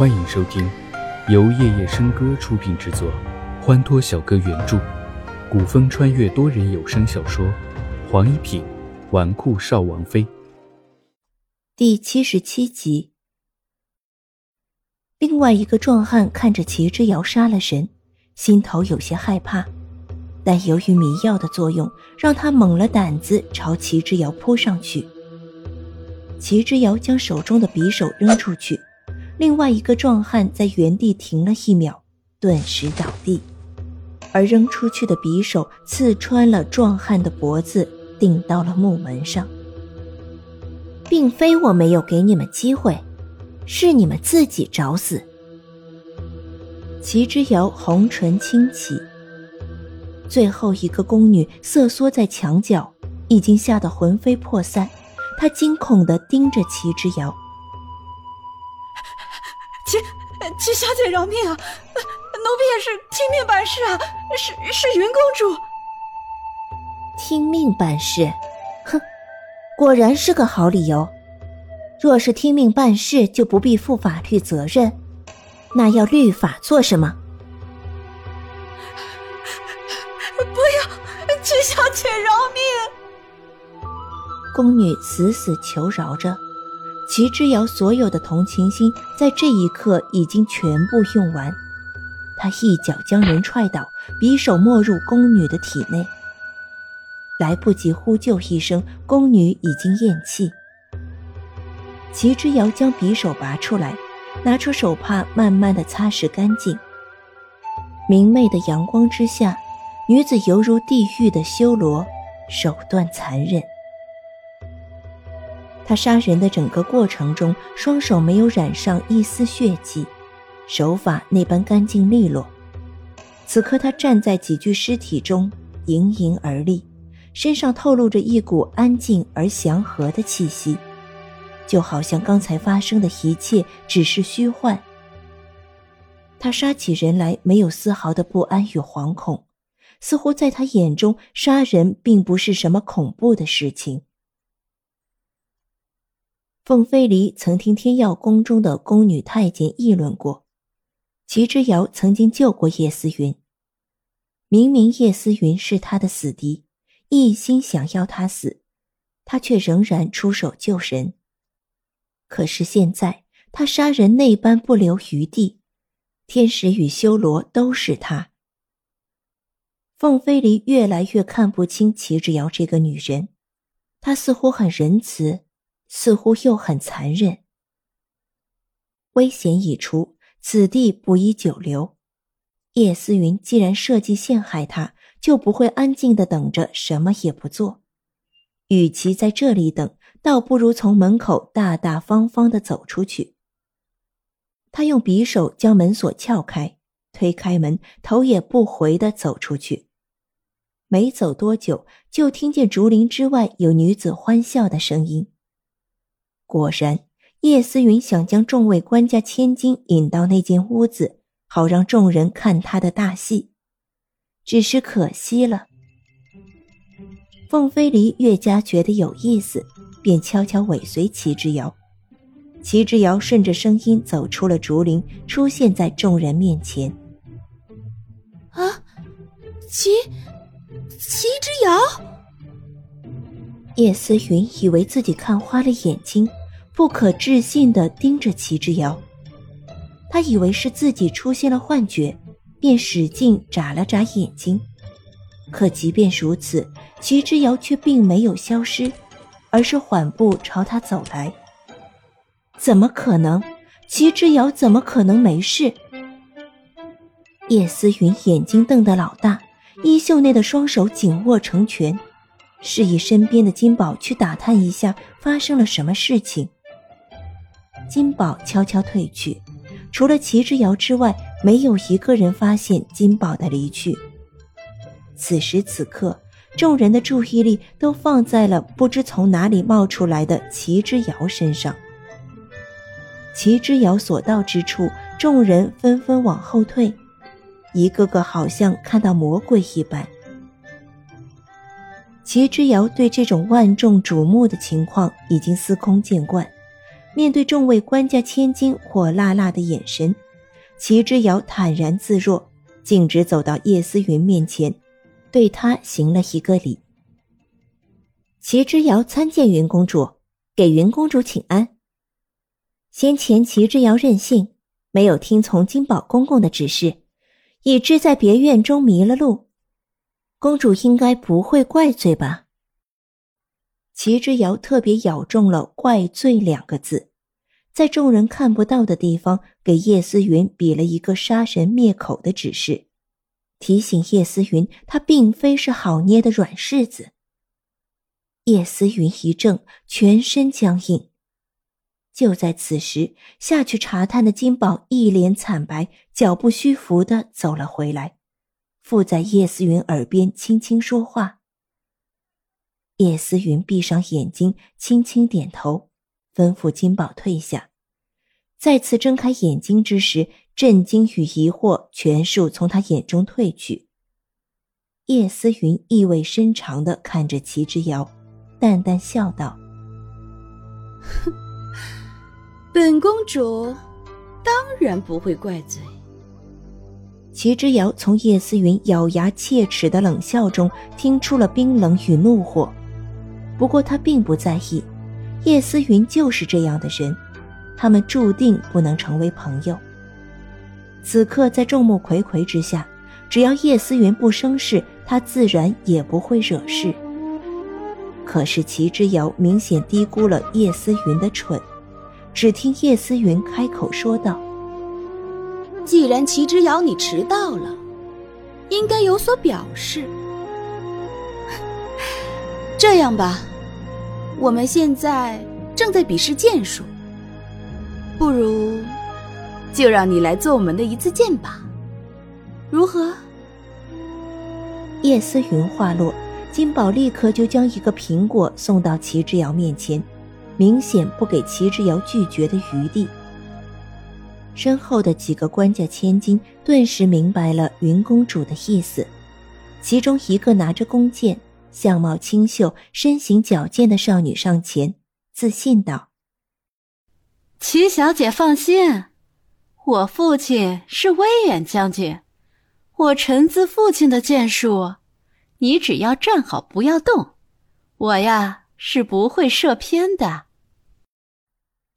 欢迎收听由夜夜笙歌出品制作，欢脱小哥原著，古风穿越多人有声小说《黄一品纨绔少王妃》第七十七集。另外一个壮汉看着齐之遥杀了人，心头有些害怕，但由于迷药的作用，让他猛了胆子朝齐之遥扑上去。齐之遥将手中的匕首扔出去，另外一个壮汉在原地停了一秒，顿时倒地，而扔出去的匕首刺穿了壮汉的脖子，顶到了木门上。并非我没有给你们机会，是你们自己找死。齐之遥红唇轻启，最后一个宫女瑟缩在墙角，已经吓得魂飞魄散。她惊恐地盯着齐之遥，齐齐小姐饶命啊！奴婢也是听命办事啊，是是云公主。听命办事，哼，果然是个好理由。若是听命办事，就不必负法律责任，那要律法做什么？不要，齐小姐饶命！宫女死死求饶着，齐之遥所有的同情心在这一刻已经全部用完。他一脚将人踹倒，匕首没入宫女的体内。来不及呼救一声，宫女已经咽气。齐之遥将匕首拔出来，拿出手帕，慢慢的擦拭干净。明媚的阳光之下，女子犹如地狱的修罗，手段残忍。他杀人的整个过程中，双手没有染上一丝血迹，手法那般干净利落。此刻他站在几具尸体中，盈盈而立，身上透露着一股安静而祥和的气息，就好像刚才发生的一切只是虚幻。他杀起人来没有丝毫的不安与惶恐，似乎在他眼中，杀人并不是什么恐怖的事情。凤飞离曾听天耀宫中的宫女太监议论过，齐之遥曾经救过叶思云。明明叶思云是他的死敌，一心想要他死，他却仍然出手救人。可是现在他杀人那般不留余地，天使与修罗都是他。凤飞离越来越看不清齐之遥这个女人，她似乎很仁慈。似乎又很残忍。危险已除，此地不宜久留。叶思云既然设计陷害他，就不会安静的等着，什么也不做。与其在这里等，倒不如从门口大大方方的走出去。他用匕首将门锁撬开，推开门，头也不回的走出去。没走多久，就听见竹林之外有女子欢笑的声音。果然，叶思云想将众位官家千金引到那间屋子，好让众人看他的大戏。只是可惜了。凤飞离越加觉得有意思，便悄悄尾随齐之遥。齐之遥顺着声音走出了竹林，出现在众人面前。啊，齐齐之遥！叶思云以为自己看花了眼睛。不可置信地盯着齐之遥，他以为是自己出现了幻觉，便使劲眨了眨眼睛。可即便如此，齐之遥却并没有消失，而是缓步朝他走来。怎么可能？齐之遥怎么可能没事？叶思云眼睛瞪得老大，衣袖内的双手紧握成拳，示意身边的金宝去打探一下发生了什么事情。金宝悄悄退去，除了齐之遥之外，没有一个人发现金宝的离去。此时此刻，众人的注意力都放在了不知从哪里冒出来的齐之遥身上。齐之遥所到之处，众人纷纷往后退，一个个好像看到魔鬼一般。齐之遥对这种万众瞩目的情况已经司空见惯。面对众位官家千金火辣辣的眼神，齐之遥坦然自若，径直走到叶思云面前，对他行了一个礼。齐之遥参见云公主，给云公主请安。先前齐之遥任性，没有听从金宝公公的指示，以致在别院中迷了路。公主应该不会怪罪吧？齐之遥特别咬中了“怪罪”两个字，在众人看不到的地方，给叶思云比了一个杀神灭口的指示，提醒叶思云，他并非是好捏的软柿子。叶思云一怔，全身僵硬。就在此时，下去查探的金宝一脸惨白，脚步虚浮的走了回来，附在叶思云耳边轻轻说话。叶思云闭上眼睛，轻轻点头，吩咐金宝退下。再次睁开眼睛之时，震惊与疑惑全数从他眼中褪去。叶思云意味深长的看着齐之遥，淡淡笑道：“哼，本公主当然不会怪罪。”齐之遥从叶思云咬牙切齿的冷笑中听出了冰冷与怒火。不过他并不在意，叶思云就是这样的人，他们注定不能成为朋友。此刻在众目睽睽之下，只要叶思云不生事，他自然也不会惹事。可是齐之遥明显低估了叶思云的蠢，只听叶思云开口说道：“既然齐之遥你迟到了，应该有所表示。这样吧。”我们现在正在比试剑术，不如就让你来做我们的一次剑吧，如何？叶思云话落，金宝立刻就将一个苹果送到齐之遥面前，明显不给齐之遥拒绝的余地。身后的几个官家千金顿时明白了云公主的意思，其中一个拿着弓箭。相貌清秀、身形矫健的少女上前，自信道：“齐小姐放心，我父亲是威远将军，我臣子父亲的剑术，你只要站好，不要动，我呀是不会射偏的。”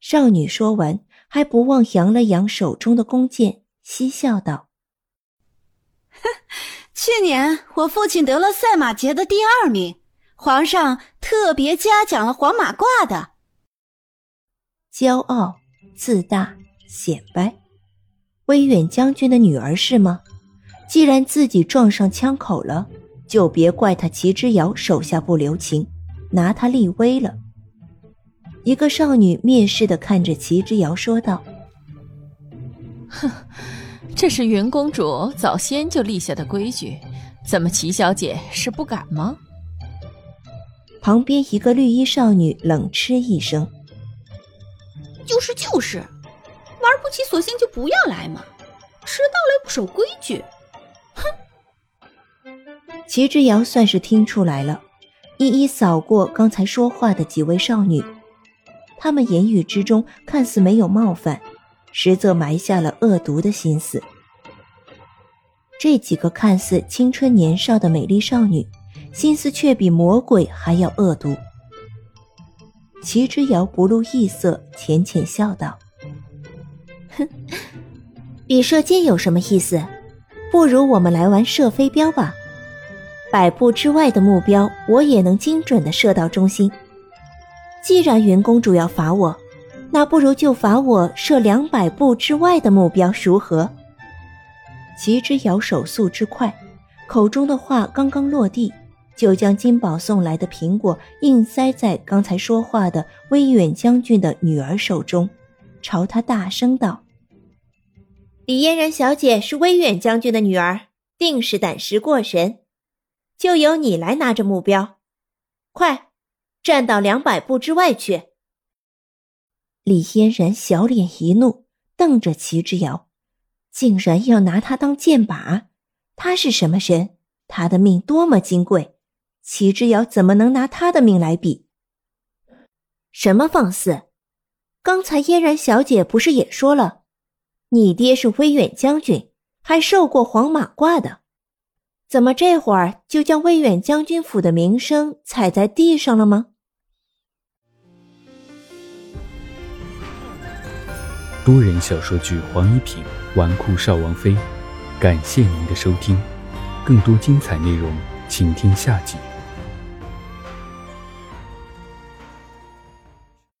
少女说完，还不忘扬了扬手中的弓箭，嬉笑道：“哼。”去年我父亲得了赛马节的第二名，皇上特别嘉奖了黄马褂的。骄傲、自大、显摆，威远将军的女儿是吗？既然自己撞上枪口了，就别怪他齐之遥手下不留情，拿他立威了。一个少女蔑视的看着齐之遥说道：“哼。”这是云公主早先就立下的规矩，怎么齐小姐是不敢吗？旁边一个绿衣少女冷嗤一声：“就是就是，玩不起索性就不要来嘛，迟到来不守规矩。”哼！齐之遥算是听出来了，一一扫过刚才说话的几位少女，她们言语之中看似没有冒犯。实则埋下了恶毒的心思。这几个看似青春年少的美丽少女，心思却比魔鬼还要恶毒。齐之遥不露异色，浅浅笑道：“哼，比射箭有什么意思？不如我们来玩射飞镖吧。百步之外的目标，我也能精准的射到中心。既然云公主要罚我。”那不如就罚我射两百步之外的目标，如何？齐之遥手速之快，口中的话刚刚落地，就将金宝送来的苹果硬塞在刚才说话的威远将军的女儿手中，朝他大声道：“李嫣然小姐是威远将军的女儿，定是胆识过人，就由你来拿着目标，快，站到两百步之外去。”李嫣然小脸一怒，瞪着齐之遥，竟然要拿他当箭靶。他是什么人？他的命多么金贵，齐之遥怎么能拿他的命来比？什么放肆！刚才嫣然小姐不是也说了，你爹是威远将军，还受过黄马褂的，怎么这会儿就将威远将军府的名声踩在地上了吗？多人小说剧《黄一品纨绔少王妃》，感谢您的收听，更多精彩内容，请听下集。